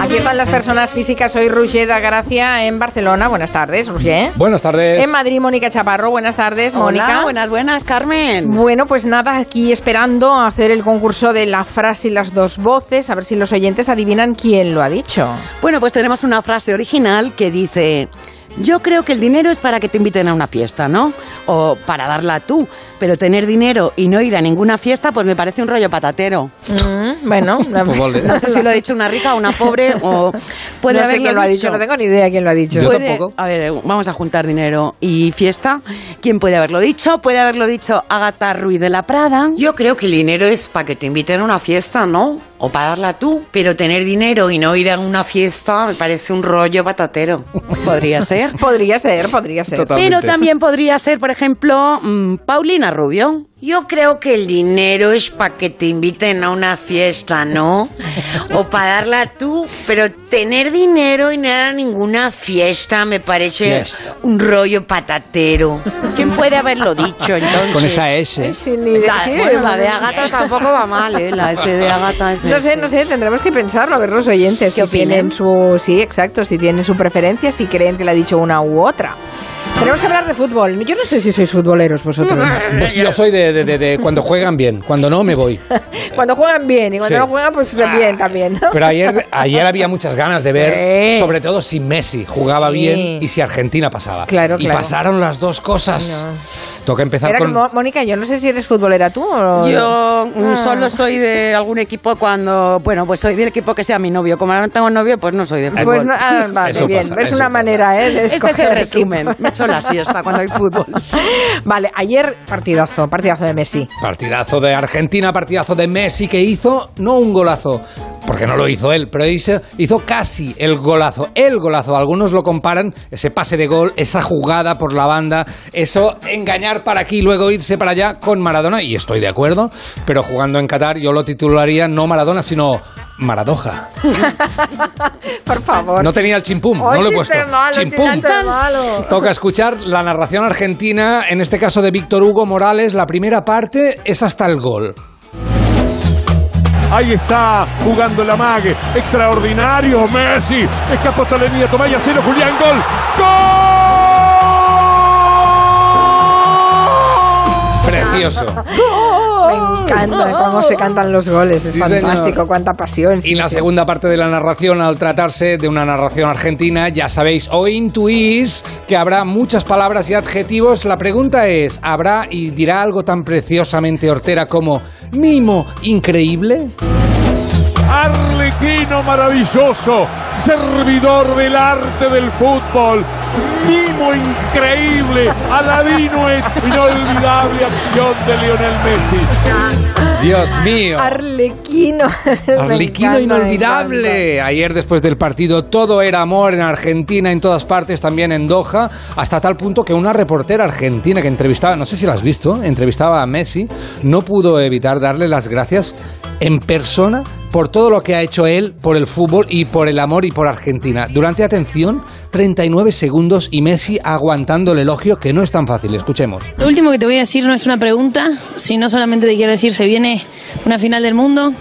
Aquí están las personas físicas. Soy Roger da Gracia en Barcelona. Buenas tardes, Roger. Buenas tardes. En Madrid, Mónica Chaparro. Buenas tardes, Mónica. Hola, buenas, buenas, Carmen. Bueno, pues nada, aquí esperando a hacer el concurso de la frase y las dos voces, a ver si los oyentes adivinan quién lo ha dicho. Bueno, pues tenemos una frase original que dice... Yo creo que el dinero es para que te inviten a una fiesta, ¿no? O para darla tú. Pero tener dinero y no ir a ninguna fiesta, pues me parece un rollo patatero. Mm, bueno, ¿eh? No sé si lo ha dicho una rica o una pobre o puede no sé haberlo quién lo ha dicho, no tengo ni idea quién lo ha dicho. Yo Puede- tampoco. A ver, vamos a juntar dinero y fiesta. ¿Quién puede haberlo dicho? Puede haberlo dicho Agatha Ruiz de la Prada. Yo creo que el dinero es para que te inviten a una fiesta, ¿no? O para darla tú. Pero tener dinero y no ir a una fiesta me parece un rollo patatero. Podría ser. Podría ser, podría ser. Total. Pero Totalmente. también podría ser, por ejemplo, mm, Paulina Rubio. Yo creo que el dinero es para que te inviten a una fiesta, ¿no? O para darla tú. Pero tener dinero y no ir a ninguna fiesta me parece Fiesta. un rollo patatero. ¿Quién puede haberlo dicho entonces? Con esa S. Sin ni idea. La, Sí, bueno, la de. Agatha tampoco va mal, ¿eh? La S de Agatha es No sé, ese. no sé, tendremos que pensarlo, a ver los oyentes si opinen? tienen su... Sí, exacto, si tienen su preferencia, si creen que le ha dicho una u otra. Tenemos que hablar de fútbol. Yo no sé si sois futboleros vosotros. Pues yo soy de, de- de- de cuando juegan bien, cuando no me voy. Cuando juegan bien y cuando Sí. no juegan, pues bien también. ¿no? Pero ayer, ayer había muchas ganas de ver, Sí. sobre todo si Messi jugaba Sí. bien y si Argentina pasaba. Claro, y claro. pasaron las dos cosas. Toca empezar Era con... Mónica, yo no sé si eres futbolera tú o... Yo mm, Ah. solo soy de algún equipo cuando, bueno, pues soy del equipo que sea mi novio. Como ahora no tengo novio, pues no soy de fútbol. Pues no, ah, vale, Eso bien. pasa, es eso una pasa. manera, ¿eh? De este es el resumen. Me echo la siesta cuando hay fútbol. Vale, ayer partidazo, partidazo de Messi. Partidazo de Argentina, partidazo de Messi que hizo, no un golazo, porque no lo hizo él, pero hizo, hizo casi el golazo, el golazo. Algunos lo comparan, ese pase de gol, esa jugada por la banda, eso engañar para aquí y luego irse para allá con Maradona, y estoy de acuerdo, pero jugando en Qatar yo lo titularía no Maradona, sino Maradoja. Por favor. No tenía el chimpum, no lo he puesto. malo, Chimpum. malo. Toca escuchar la narración argentina, en este caso de Víctor Hugo Morales. La primera parte es hasta el gol. Ahí está jugando la mague. Extraordinario Messi. Escapó hasta la línea. Tomaya cero. Julián. Gol. ¡Gol! Precioso. Me encanta cómo se cantan los goles, es Sí, fantástico, señor. cuánta pasión. sí, Y la sí. segunda parte de la narración, al tratarse de una narración argentina, ya sabéis o intuís que habrá muchas palabras y adjetivos. La pregunta es, ¿habrá y dirá algo tan preciosamente hortera como mimo increíble? Arlequino maravilloso. Servidor del arte del fútbol. Mimo increíble. Aladino inolvidable acción de Lionel Messi. Dios mío. Arlequino. Arlequino inolvidable. Ayer después del partido todo era amor en Argentina, en todas partes, también en Doha, hasta tal punto que una reportera argentina que entrevistaba, no sé si la has visto, entrevistaba a Messi, no pudo evitar darle las gracias en persona por todo lo que ha hecho él por el fútbol y por el amor y por Argentina. Durante, atención, 39 segundos y Messi aguantando el elogio que no es tan fácil. Escuchemos. Lo último que te voy a decir no es una pregunta, sino solamente te quiero decir, se viene una final del mundo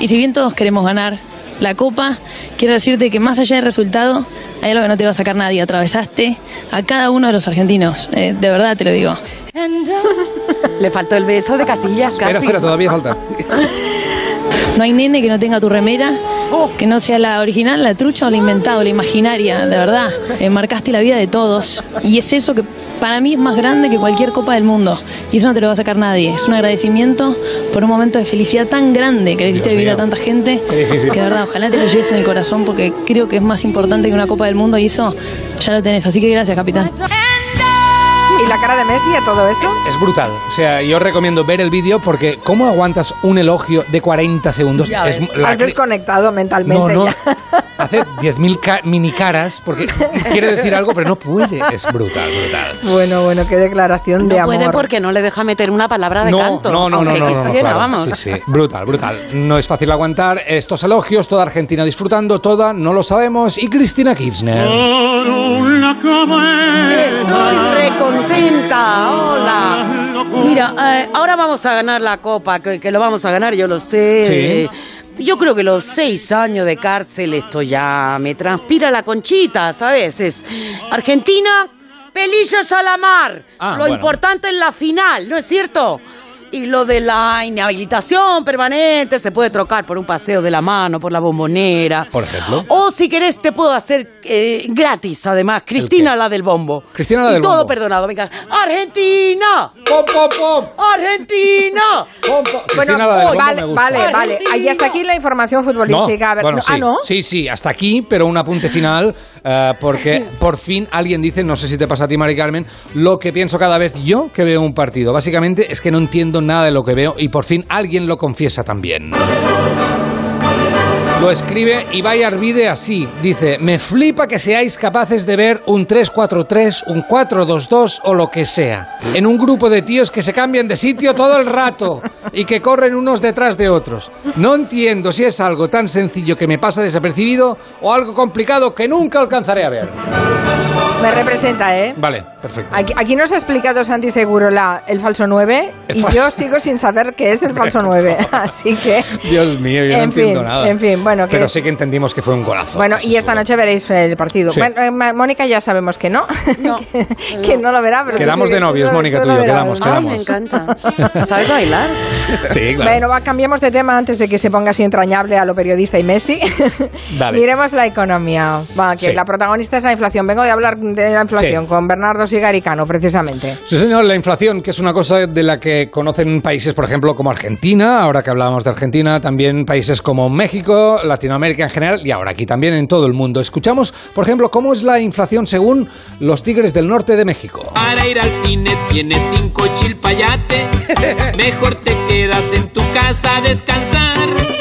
y si bien todos queremos ganar la copa, quiero decirte que más allá del resultado, hay algo que no te va a sacar nadie. Atravesaste a cada uno de los argentinos, eh, de verdad te lo digo. Le faltó el beso de Casillas, Espera, casi. espera, todavía falta. No hay nene que no tenga tu remera, que no sea la original, la trucha o la inventada la imaginaria, de verdad. Eh, marcaste la vida de todos. Y es eso que para mí es más grande que cualquier copa del mundo. Y eso no te lo va a sacar nadie. Es un agradecimiento por un momento de felicidad tan grande que le hiciste vivir a tanta gente. Que de verdad, ojalá te lo lleves en el corazón porque creo que es más importante que una copa del mundo y eso ya lo tenés. Así que gracias, capitán. ¿Y la cara de Messi a todo eso? Es brutal. O sea, yo recomiendo ver el vídeo porque ¿cómo aguantas un elogio de 40 segundos? Ya Es ves. la Has desconectado no, mentalmente no. ya. Hace 10.000 ca- mini caras porque quiere decir algo pero no puede. Es brutal, brutal. Bueno, bueno, qué declaración de No amor. puede porque no le deja meter una palabra de No, canto. no, no, no, no, no, no, quisiera, claro. vamos. Sí, sí. Brutal, brutal. No es fácil aguantar estos elogios, toda Argentina disfrutando, toda, no lo sabemos. Y Cristina Kirchner. Estoy recontenta, hola. Mira, eh, ahora vamos a ganar la copa, que, que lo vamos a ganar, yo lo sé. Sí. Eh, Yo creo que los seis años de cárcel, esto ya me transpira la conchita, ¿sabes? Es Argentina, pelillos a la mar. Ah, lo bueno. importante es la final, ¿no es cierto? Y lo de la inhabilitación permanente se puede trocar por un paseo de la mano, por la bombonera. Por ejemplo. O si querés te puedo hacer eh, gratis, además, Cristina la del bombo. Cristina la Y del todo bombo. perdonado, venga. ¡Argentina! ¡Pop, pop, pop! ¡Argentina! Pop. Bueno, Cristina, la del bombo vale, me gusta. vale, vale. Ahí hasta aquí la información futbolística. A ver, bueno, no- sí, Ah, ¿no? Sí, sí, hasta aquí, pero un apunte final, eh, porque por fin alguien dice, no sé si te pasa a ti, Mari Carmen, lo que pienso cada vez yo que veo un partido. Básicamente es que no entiendo nada de lo que veo y por fin alguien lo confiesa también. Lo escribe Ibai Arvide así. Dice, me flipa que seáis capaces de ver un 3-4-3, un 4-2-2 o lo que sea. En un grupo de tíos que se cambian de sitio todo el rato y que corren unos detrás de otros. No entiendo si es algo tan sencillo que me pasa desapercibido o algo complicado que nunca alcanzaré a ver. Me representa, ¿eh? Vale, perfecto. Aquí, aquí nos ha explicado Santi Seguro la, el falso 9 El y falso- yo sigo sin saber qué es el falso 9. Así que. Dios mío, yo no En entiendo fin, nada. en fin, bueno, que- Pero sí que entendimos que fue un golazo. Bueno, y esta seguro. noche veréis el partido. Sí. Bueno, eh, Mónica ya sabemos que no. No. que, que no lo verá, pero Quedamos sí- de novios, tú- Mónica, tú y yo, quedamos, ¿no? Ay, quedamos. me encanta. ¿Sabes bailar? Sí, claro. Bueno, va, cambiamos de tema antes de que se ponga así entrañable a lo periodista y Messi. Dale. Miremos la economía. Va, que Sí. la protagonista es la inflación. Vengo de hablar de la inflación Sí. con Bernardo Sigaricano, precisamente. Sí, señor, la inflación, que es una cosa de la que conocen países, por ejemplo, como Argentina, ahora que hablábamos de Argentina, también países como México, Latinoamérica en general y ahora aquí también en todo el mundo. Escuchamos, por ejemplo, cómo es la inflación según los tigres del norte de México. Para ir al cine tienes cinco chilpayates. Mejor te quedas en tu casa a descansar.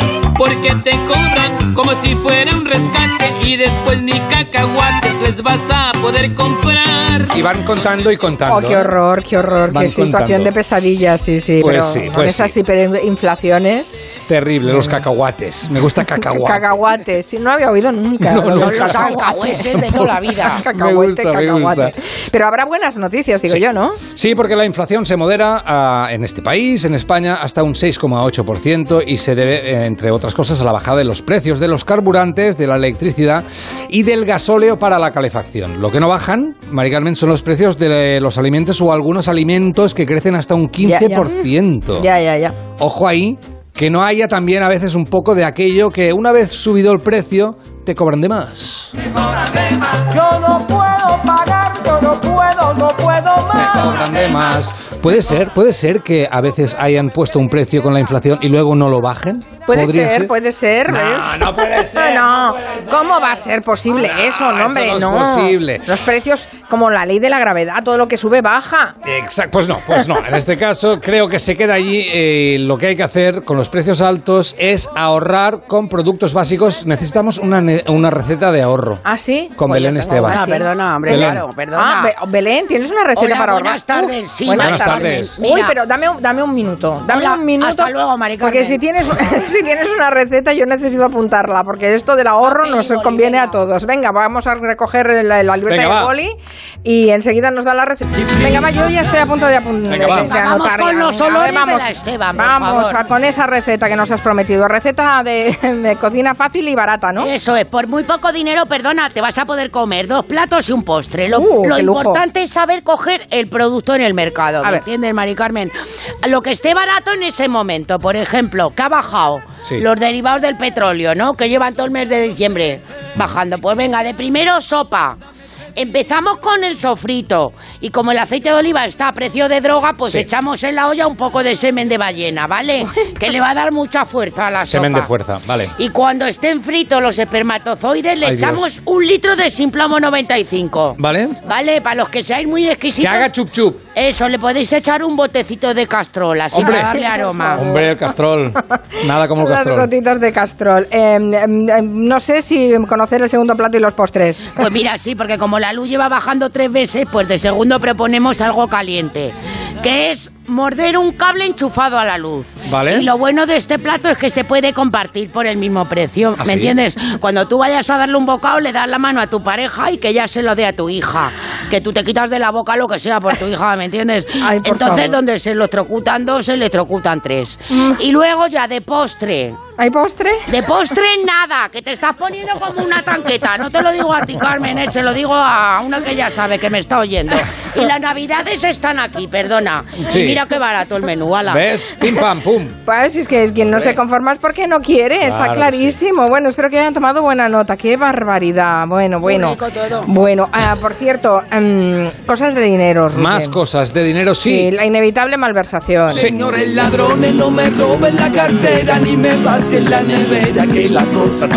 Porque te cobran como si fuera un rescate. Y después ni cacahuates les vas a poder comprar. Y van contando y contando. Oh, qué horror, qué horror, Van qué situación de pesadilla, sí, sí. Pues pero sí, con pues esas sí. hiperinflaciones, Terrible, los cacahuates. Me gusta cacahuate. cacahuates, sí, no había oído nunca. No, del los cacahuate. alcahueses de toda la vida. Cacahuete, Me gusta, me cacahuate. gusta. Pero habrá buenas noticias, digo Sí. yo, ¿no? Sí, porque la inflación se modera ah, en este país, en España, hasta un 6,8% y se debe, eh, entre otras cosas, a la bajada de los precios de los carburantes, de la electricidad y del gasóleo para la calefacción. Lo que no bajan, Mari Carmen, son los precios de los alimentos o algunos alimentos que crecen hasta un 15%. Ya, ya, ya. Ojo ahí, que no haya también a veces un poco de aquello que una vez subido el precio, te cobran de más. Yo no puedo pagar, yo no puedo, no puedo más. cobran de más. Puede ser, puede ser que a veces hayan puesto un precio con la inflación y luego no lo bajen. Puede ¿Podría ser, puede ser, No, ¿ves? no puede ser, No, no puede ser. ¿cómo va a ser posible No, eso, no, eso hombre? no es no. posible. Los precios, como la ley de la gravedad, todo lo que sube baja. Exacto, pues no, pues no. En este caso creo que se queda allí. eh, lo que hay que hacer con los precios altos es ahorrar con productos básicos. Necesitamos una, una receta de ahorro. ¿Ah, sí? Con Pues Belén Esteban. Ah, sí. perdona, hombre, Belén. claro, perdona. Ah, Be- Belén, ¿tienes una receta Hola, para ahorrar? buenas tardes, Uf, sí, buenas, buenas tardes. tardes. Uy, pero dame, un- dame un minuto. Dame Hola, un minuto. hasta luego, Mari Porque si tienes, si tienes una receta, yo necesito apuntarla, porque esto del ahorro Papel nos boli, conviene venga. a todos. Venga, vamos a recoger la, la libreta Venga, va. boli y enseguida nos da la receta. Venga, va, yo ya estoy a punto de apuntar. Venga, va. Vamos con los olores de la Esteban, por Vamos favor. a con esa receta que nos has prometido. Receta de, de cocina fácil y barata, ¿no? Eso es, por muy poco dinero, perdona, te vas a poder comer dos platos y un postre. Lo, Uh, lo importante es saber coger el producto en el mercado. A ¿Me ver. entiendes, Mari Carmen? Lo que esté barato en ese momento, por ejemplo, que ha bajado Sí. los derivados del petróleo, ¿no? Que llevan todo el mes de diciembre bajando. Pues venga, de primero sopa. Empezamos con el sofrito y como el aceite de oliva está a precio de droga, pues Sí. echamos en la olla un poco de semen de ballena, ¿vale? que le va a dar mucha fuerza a la sopa. Semen de fuerza, vale. Y cuando estén fritos los espermatozoides, le Ay, echamos Dios. un litro de Simplomo 95. ¿Vale? ¿Vale? Para los que seáis muy Que exquisitos. haga chup chup. Eso, le podéis echar un botecito de castrol, así Hombre. para darle aroma. Hombre, el castrol. Nada como el Las castrol. gotitas de castrol. Eh, em, em, no sé si conocer el segundo plato y los postres. Pues mira, sí, porque como la luz lleva bajando tres veces, pues de segundo proponemos algo caliente, que es morder un cable enchufado a la luz. Vale. Y lo bueno de este plato es que se puede compartir por el mismo precio. ¿Ah, ¿Me sí? entiendes? Cuando tú vayas a darle un bocado, le das la mano a tu pareja y que ya se lo dé a tu hija. Que tú te quitas de la boca lo que sea por tu hija, ¿me entiendes? Ay, Entonces, favor. donde se electrocutan dos, se electrocutan tres. Y luego ya de postre. ¿Hay postre? De postre nada, que te estás poniendo como una tanqueta. No te lo digo a ti, Carmen, eh, se lo digo a una que ya sabe que me está oyendo. Y las navidades están aquí, perdona. Sí. Y mira qué barato el menú, ala. ¿Ves? Pim pam pum. Pues es que quien no se conforma es porque no quiere, está Claro que clarísimo. Bueno, espero que hayan tomado buena nota. Qué barbaridad. Bueno, bueno. rico todo. Bueno, ah, por cierto, em, cosas de dinero. Rubén. Más cosas de dinero, sí. Sí, la inevitable malversación. Señores ladrones, no me roben la cartera ni me vacíen la nevera, que la cosa.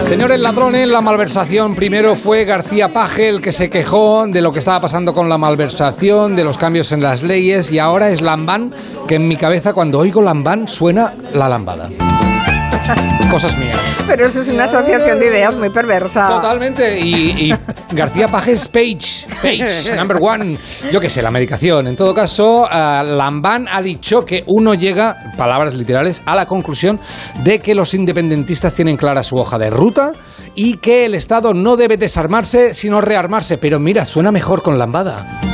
Señores ladrones, la malversación. Primero fue García Paje el que se quejó de lo que estaba pasando con la malversación, de los cambios en las leyes, y ahora es Lambán, que en mi cabeza cuando oigo Lambán suena la lambada. Cosas mías. Pero eso es una asociación de ideas muy perversa. Totalmente. Y, y García Paje es Page. Page, number one. Yo qué sé, la medicación. En todo caso, ah, Lambán ha dicho que uno llega, palabras literales, a la conclusión de que los independentistas tienen clara su hoja de ruta y que el Estado no debe desarmarse, sino rearmarse. Pero mira, suena mejor con Lambada.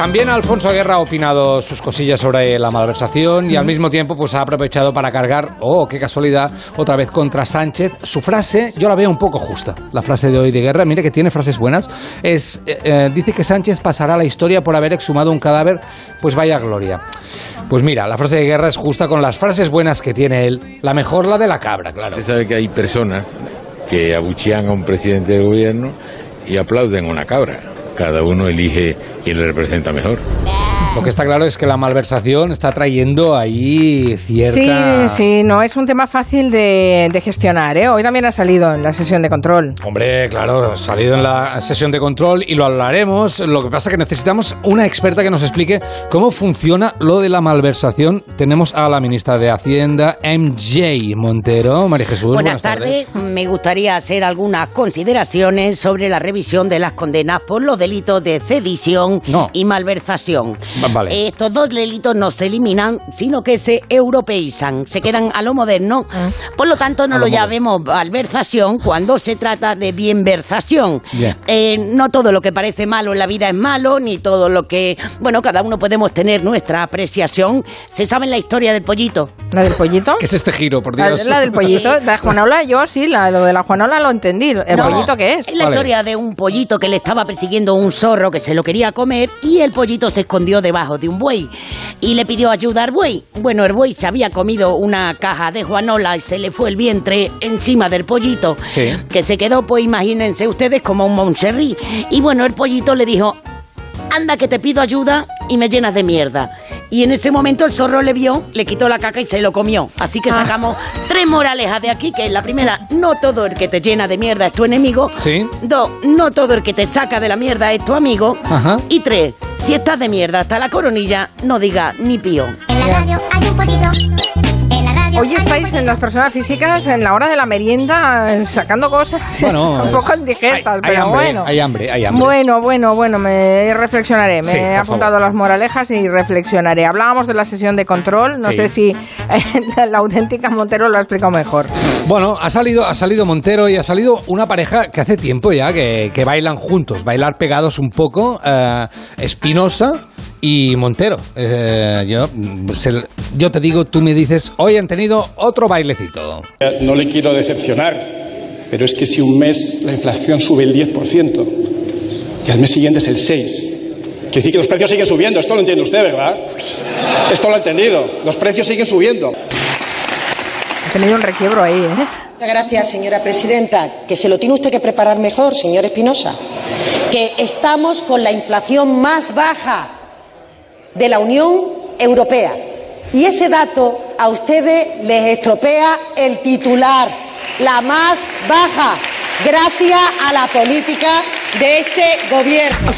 También Alfonso Guerra ha opinado sus cosillas sobre la malversación y al mismo tiempo pues ha aprovechado para cargar, oh, qué casualidad, otra vez contra Sánchez. Su frase, yo la veo un poco justa, la frase de hoy de Guerra, mire que tiene frases buenas, es, eh, eh, dice que Sánchez pasará a la historia por haber exhumado un cadáver, pues vaya gloria. Pues mira, la frase de Guerra es justa con las frases buenas que tiene él, la mejor la de la cabra, claro. Usted sabe que hay personas que abuchean a un presidente del gobierno y aplauden a una cabra. Cada uno elige quién le representa mejor. Lo que está claro es que la malversación está trayendo ahí cierta... Sí, sí, no es un tema fácil de, de gestionar. ¿eh? Hoy también ha salido en la sesión de control. Hombre, claro, ha salido en la sesión de control y lo hablaremos. Lo que pasa es que necesitamos una experta que nos explique cómo funciona lo de la malversación. Tenemos a la ministra de Hacienda, MJ Montero. María Jesús, Buenas, tardes. Me gustaría hacer algunas consideraciones sobre la revisión de las condenas por los delitos de sedición No. y malversación. Va- vale. Estos dos delitos no se eliminan, sino que se europeizan, se quedan a lo moderno. Por lo tanto, no A lo lo llamemos malversación cuando se trata de bienversación. Bien. Eh, no todo lo que parece malo en la vida es malo, ni todo lo que... Bueno, cada uno podemos tener nuestra apreciación. ¿Se sabe la historia del pollito? ¿La del pollito? ¿Qué es este giro, por La, Dios? la del pollito, la Juanola, yo sí, la, lo de la Juanola lo entendí. ¿El No, pollito qué es? Es la Vale. historia de un pollito que le estaba persiguiendo un zorro que se lo quería comer y el pollito se escondió debajo de un buey y le pidió ayuda al buey. Bueno, el buey se había comido una caja de Juanola y se le fue el vientre encima del pollito. Sí. Que se quedó, pues imagínense ustedes, como un moncherrí. Y bueno, el pollito le dijo, anda que te pido ayuda y me llenas de mierda. Y en ese momento el zorro le vio, le quitó la caca y se lo comió. Así que Ah. sacamos tres moralejas de aquí, que es la primera, no todo el que te llena de mierda es tu enemigo. Sí. Dos, no todo el que te saca de la mierda es tu amigo. Ajá. Y tres, si estás de mierda hasta la coronilla, no diga ni pío. En la radio hay un pollito. Hoy estáis en las personas físicas en la hora de la merienda eh, sacando cosas Bueno, un es- poco indigestas, hay- hay pero hambre, bueno. hay hambre, hay hambre. Bueno, bueno, bueno, me reflexionaré. Me Sí, he apuntado favor. las moralejas y reflexionaré. Hablábamos de la sesión de control, no Sí. sé si la, la auténtica Montero lo ha explicado mejor. Bueno, ha salido, ha salido Montero y ha salido una pareja que hace tiempo ya que, que bailan juntos, bailar pegados un poco, eh, Espinosa y Montero. Eh, yo, se- yo te digo, tú me dices, hoy han tenido otro bailecito. No le quiero decepcionar, pero es que si un mes la inflación sube el 10%, y al mes siguiente es el 6%, quiere decir que los precios siguen subiendo. Esto lo entiende usted, ¿verdad? Esto lo ha entendido. Los precios siguen subiendo. He tenido un requiebro ahí, ¿eh? Gracias, señora presidenta. Que se lo tiene usted que preparar mejor, señor Espinosa. Que estamos con la inflación más baja de la Unión Europea. Y ese dato a ustedes les estropea el titular, la más baja, gracias a la política de este gobierno.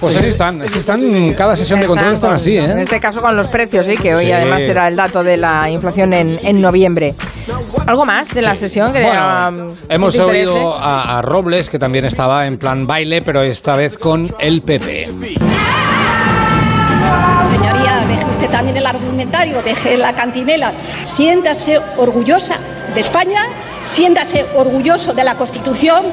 Pues así están, así están, cada sesión de control están así, En ¿eh? este caso con los precios, sí, que hoy Sí. además era el dato de la inflación en, en noviembre. ¿Algo más de la sesión que Bueno, um, hemos oído a, a Robles, que también estaba en plan baile, pero esta vez con el PP. También el argumentario, deje la cantinela, siéntase orgullosa de España, siéntase orgulloso de la Constitución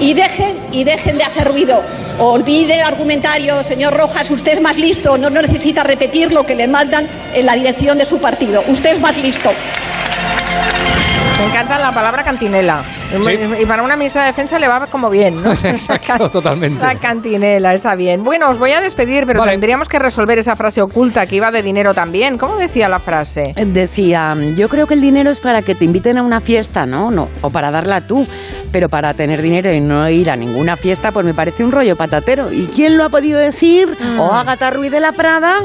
y dejen, y dejen de hacer ruido. Olvide el argumentario, señor Rojas, usted es más listo, no necesita repetir lo que le mandan en la dirección de su partido. Usted es más listo. Me encanta la palabra cantinela. Sí. Y para una ministra de Defensa le va como bien, ¿no? Exacto, totalmente. La cantinela, está bien. Bueno, os voy a despedir, pero Vale. tendríamos que resolver esa frase oculta que iba de dinero también. ¿Cómo decía la frase? Decía, yo creo que el dinero es para que te inviten a una fiesta, ¿no? no o para darla tú. Pero para tener dinero y no ir a ninguna fiesta, pues me parece un rollo patatero. ¿Y quién lo ha podido decir? Mm. O Agatha Ruiz de la Prada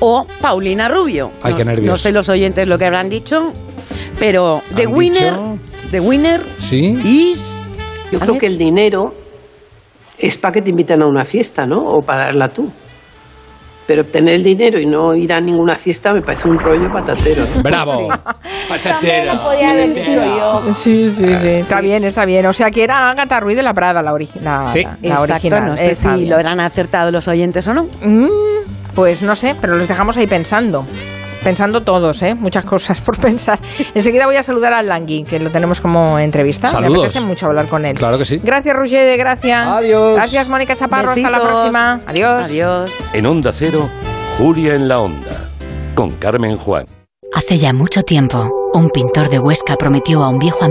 o Paulina Rubio. Ay, No- qué nervios. No sé los oyentes lo que habrán dicho, pero The Winner, dicho- The Winner Sí. is... Yo A creo ver. que el dinero es para que te inviten a una fiesta, ¿no? O para darla tú. Pero obtener el dinero y no ir a ninguna fiesta me parece un rollo patatero. ¿no? Bravo. Patatero. podía haber dicho yo. Sí, sí, sí. Está bien, está bien. O sea, que era Agatha Ruiz de la Prada, la, original. Sí. la Exacto, original. no sé Está si bien. lo habrán acertado los oyentes o no. Mm, pues no sé, pero los dejamos ahí pensando. Pensando todos, ¿eh? Muchas cosas por pensar. Enseguida voy a saludar al Langui, que lo tenemos como entrevista. Me Saludos. apetece mucho hablar con él. Claro que sí. Gracias, Roger, de Gracia. Adiós. Gracias, Mónica Chaparro. Hasta la Besitos. próxima. Adiós. Adiós. En Onda Cero, Julia en la Onda, con Carmen Juan. Hace ya mucho tiempo, un pintor de Huesca prometió a un viejo amigo